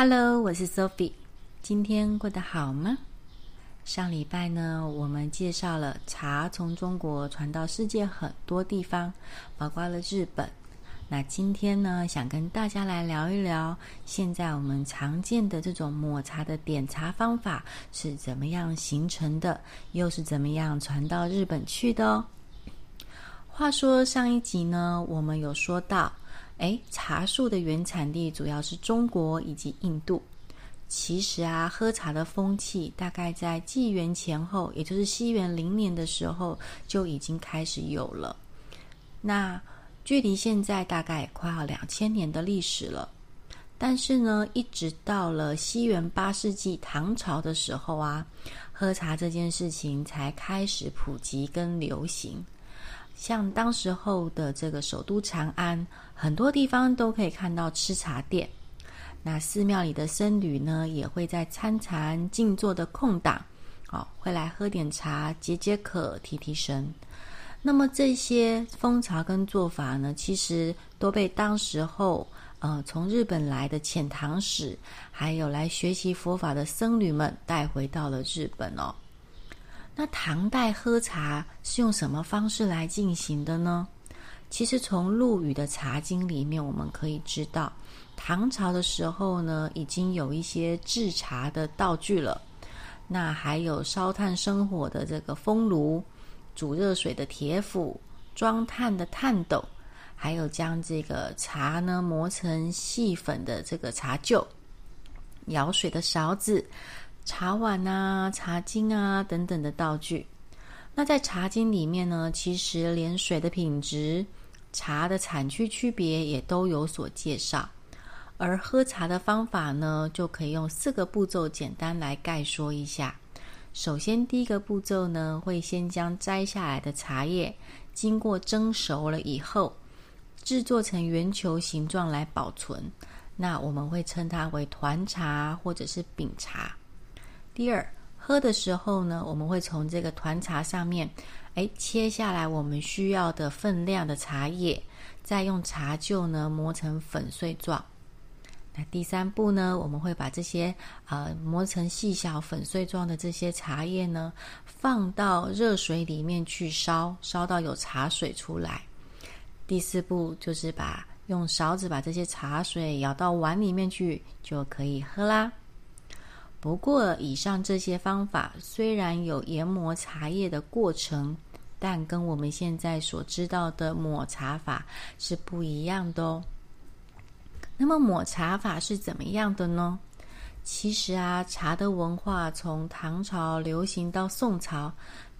Hello，我是 Sophie。今天过得好吗？上礼拜呢，我们介绍了茶从中国传到世界很多地方，包括了日本。那今天呢，想跟大家来聊一聊，现在我们常见的这种抹茶的点茶方法是怎么样形成的，又是怎么样传到日本去的哦。话说上一集呢，我们有说到，诶，茶树的原产地主要是中国以及印度。其实啊，喝茶的风气大概在纪元前后，也就是西元零年的时候就已经开始有了。那距离现在大概也快要两千年的历史了，但是呢，一直到了西元八世纪唐朝的时候啊，喝茶这件事情才开始普及跟流行。像当时候的这个首都长安，很多地方都可以看到吃茶店。那寺庙里的僧侣呢，也会在参禅静坐的空档，哦，会来喝点茶，解解渴，提提神。那么这些风潮跟做法呢，其实都被当时候呃从日本来的遣唐使，还有来学习佛法的僧侣们带回到了日本哦。那唐代喝茶是用什么方式来进行的呢？其实从陆羽的《茶经》里面，我们可以知道，唐朝的时候呢，已经有一些制茶的道具了。那还有烧炭生火的这个风炉。煮热水的铁釜，装炭的炭斗，还有将这个茶呢磨成细粉的这个茶臼，舀水的勺子、茶碗啊、茶巾啊等等的道具。那在《茶经》里面呢，其实连水的品质、茶的产区区别也都有所介绍。而喝茶的方法呢，就可以用四个步骤简单来概说一下。首先，第一个步骤呢，会先将摘下来的茶叶经过蒸熟了以后，制作成圆球形状来保存。那我们会称它为团茶或者是饼茶。第二，喝的时候呢，我们会从这个团茶上面，哎，切下来我们需要的分量的茶叶，再用茶臼呢磨成粉碎状。那第三步呢，我们会把这些呃磨成细小粉碎状的这些茶叶呢，放到热水里面去烧，烧到有茶水出来。第四步就是把用勺子把这些茶水舀到碗里面去，就可以喝啦。不过，以上这些方法虽然有研磨茶叶的过程，但跟我们现在所知道的抹茶法是不一样的哦。那么抹茶法是怎么样的呢？其实啊，茶的文化从唐朝流行到宋朝，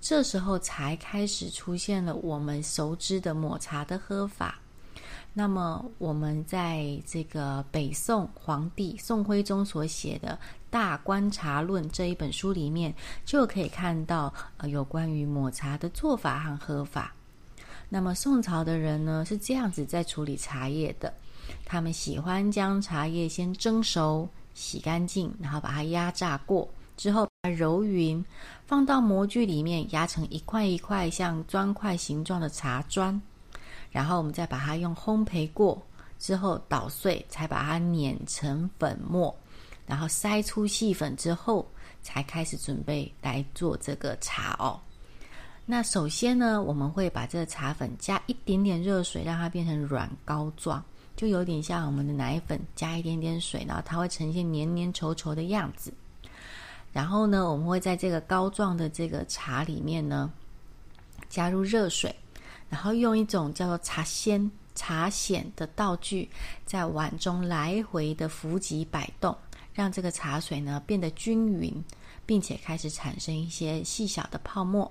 这时候才开始出现了我们熟知的抹茶的喝法。那么我们在这个北宋皇帝宋徽宗所写的《大观茶论》这一本书里面，就可以看到呃有关于抹茶的做法和喝法。那么宋朝的人呢，是这样子在处理茶叶的。他们喜欢将茶叶先蒸熟、洗干净，然后把它压榨过，之后把它揉匀，放到模具里面压成一块一块像砖块形状的茶砖，然后我们再把它用烘焙过之后捣碎，才把它碾成粉末，然后筛出细粉之后，才开始准备来做这个茶哦。那首先呢，我们会把这个茶粉加一点点热水，让它变成软膏状。就有点像我们的奶粉，加一点点水，然后它会呈现黏黏稠稠的样子。然后呢，我们会在这个膏状的这个茶里面呢，加入热水，然后用一种叫做茶筅、茶筅的道具，在碗中来回的扶击摆动，让这个茶水呢变得均匀，并且开始产生一些细小的泡沫。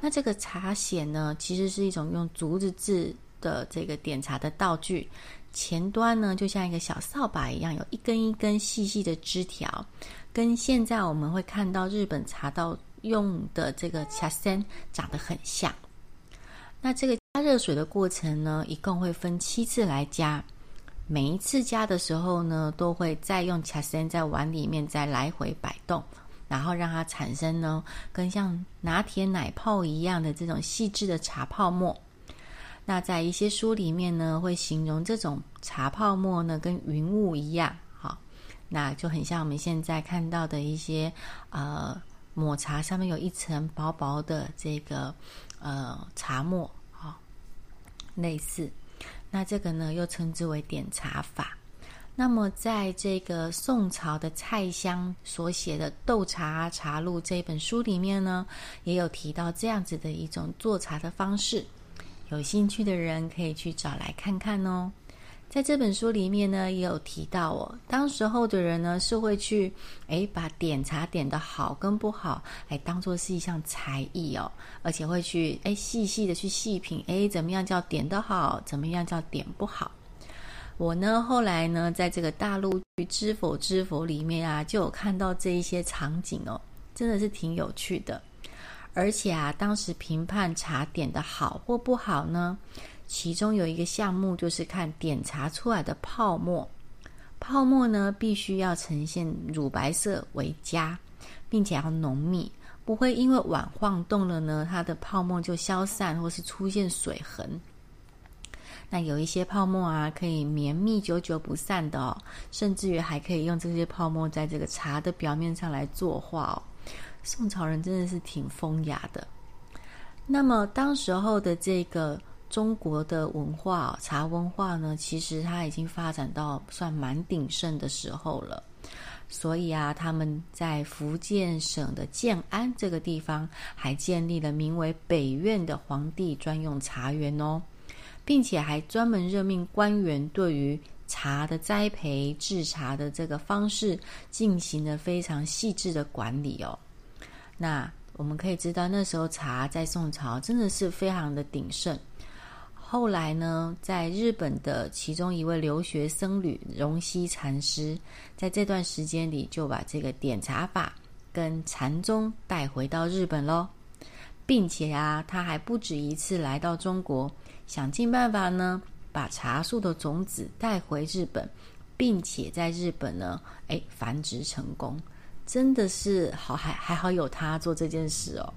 那这个茶筅呢，其实是一种用竹子制的这个点茶的道具。前端呢，就像一个小扫把一样，有一根一根细细的枝条，跟现在我们会看到日本茶道用的这个茶筅长得很像。那这个加热水的过程呢，一共会分七次来加，每一次加的时候呢，都会再用茶筅在碗里面再来回摆动，然后让它产生呢，跟像拿铁奶泡一样的这种细致的茶泡沫。那在一些书里面呢，会形容这种茶泡沫呢，跟云雾一样，好，那就很像我们现在看到的一些呃抹茶上面有一层薄薄的这个呃茶末，啊、类似。那这个呢又称之为点茶法。那么在这个宋朝的蔡襄所写的《斗茶茶录》这本书里面呢，也有提到这样子的一种做茶的方式。有兴趣的人可以去找来看看哦。在这本书里面呢，也有提到哦，当时候的人呢是会去诶把点茶点的好跟不好，来当做是一项才艺哦，而且会去诶细细的去细品，诶怎么样叫点得好，怎么样叫点不好。我呢后来呢，在这个大陆知否知否里面啊，就有看到这一些场景哦，真的是挺有趣的。而且啊，当时评判茶点的好或不好呢，其中有一个项目就是看点茶出来的泡沫，泡沫呢必须要呈现乳白色为佳，并且要浓密，不会因为碗晃动了呢，它的泡沫就消散或是出现水痕。那有一些泡沫啊，可以绵密久久不散的哦，甚至于还可以用这些泡沫在这个茶的表面上来作画哦。宋朝人真的是挺风雅的。那么，当时候的这个中国的文化，茶文化呢，其实它已经发展到算蛮鼎盛的时候了。所以啊，他们在福建省的建安这个地方，还建立了名为北苑的皇帝专用茶园哦，并且还专门任命官员对于茶的栽培、制茶的这个方式，进行了非常细致的管理哦。那我们可以知道，那时候茶在宋朝真的是非常的鼎盛。后来呢，在日本的其中一位留学僧侣荣西禅师，在这段时间里就把这个点茶法跟禅宗带回到日本喽，并且啊，他还不止一次来到中国，想尽办法呢，把茶树的种子带回日本，并且在日本呢，哎，繁殖成功。真的是好，还还好有他做这件事哦。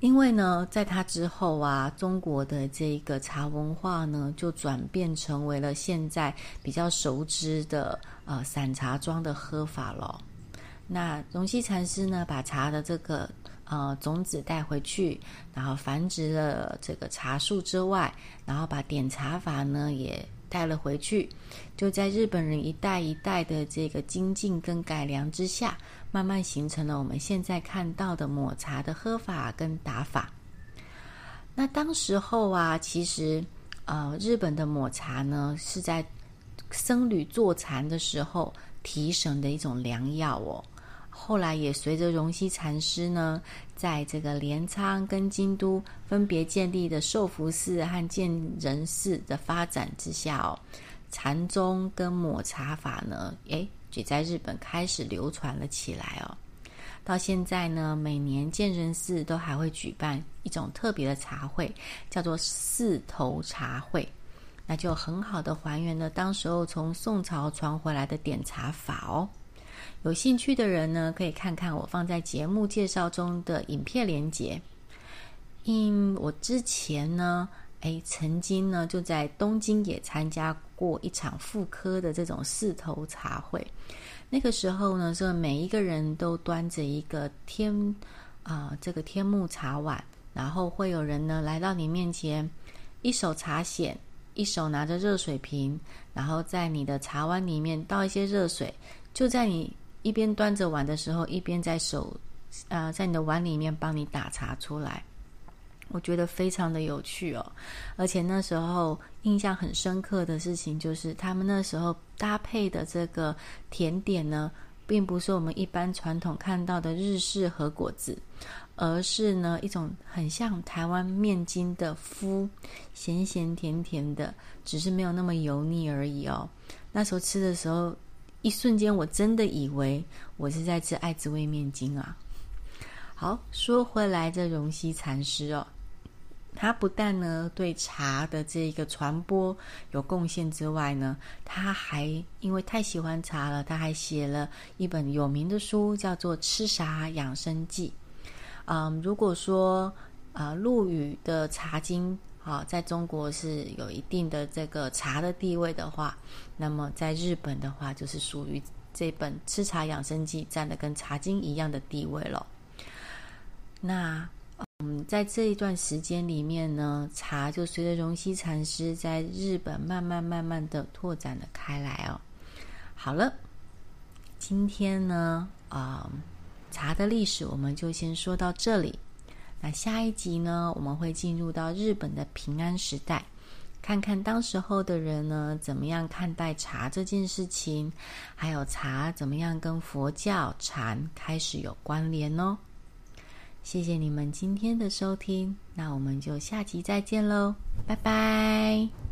因为呢，在他之后啊，中国的这个茶文化呢，就转变成为了现在比较熟知的呃散茶装的喝法了。那荣西禅师呢，把茶的这个呃种子带回去，然后繁殖了这个茶树之外，然后把点茶法呢也。带了回去，就在日本人一代一代的这个精进跟改良之下，慢慢形成了我们现在看到的抹茶的喝法跟打法。那当时候啊，其实呃，日本的抹茶呢，是在僧侣坐禅的时候提神的一种良药哦。后来也随着荣西禅师呢，在这个镰仓跟京都分别建立的寿福寺和建仁寺的发展之下哦，禅宗跟抹茶法呢，诶，也在日本开始流传了起来哦。到现在呢，每年建仁寺都还会举办一种特别的茶会，叫做四头茶会，那就很好的还原了当时候从宋朝传回来的点茶法哦。有兴趣的人呢，可以看看我放在节目介绍中的影片连接。因我之前呢，诶，曾经呢就在东京也参加过一场妇科的这种四头茶会。那个时候呢，是每一个人都端着一个天啊、这个天目茶碗，然后会有人呢来到你面前，一手茶筅，一手拿着热水瓶，然后在你的茶碗里面倒一些热水，就在你。一边端着碗的时候，一边在手，呃，在你的碗里面帮你打茶出来，我觉得非常的有趣哦。而且那时候印象很深刻的事情就是，他们那时候搭配的这个甜点呢，并不是我们一般传统看到的日式和果子，而是呢一种很像台湾面筋的麸，咸咸甜甜的，只是没有那么油腻而已哦。那时候吃的时候。一瞬间，我真的以为我是在吃爱滋味面筋啊！好，说回来，这荣西禅师哦，他不但呢对茶的这个传播有贡献之外呢，他还因为太喜欢茶了，他还写了一本有名的书，叫做《吃茶养生记》。嗯，如果说啊，陆羽的《茶经》好，在中国是有一定的这个茶的地位的话，那么在日本的话，就是属于这本《吃茶养生记》占的跟《茶经》一样的地位了。那嗯，在这一段时间里面呢，茶就随着荣西禅师在日本慢慢慢慢的拓展了开来哦。好了，今天呢，啊、茶的历史我们就先说到这里。那下一集呢，我们会进入到日本的平安时代，看看当时候的人呢怎么样看待茶这件事情，还有茶怎么样跟佛教禅开始有关联哦。谢谢你们今天的收听，那我们就下集再见喽，拜拜。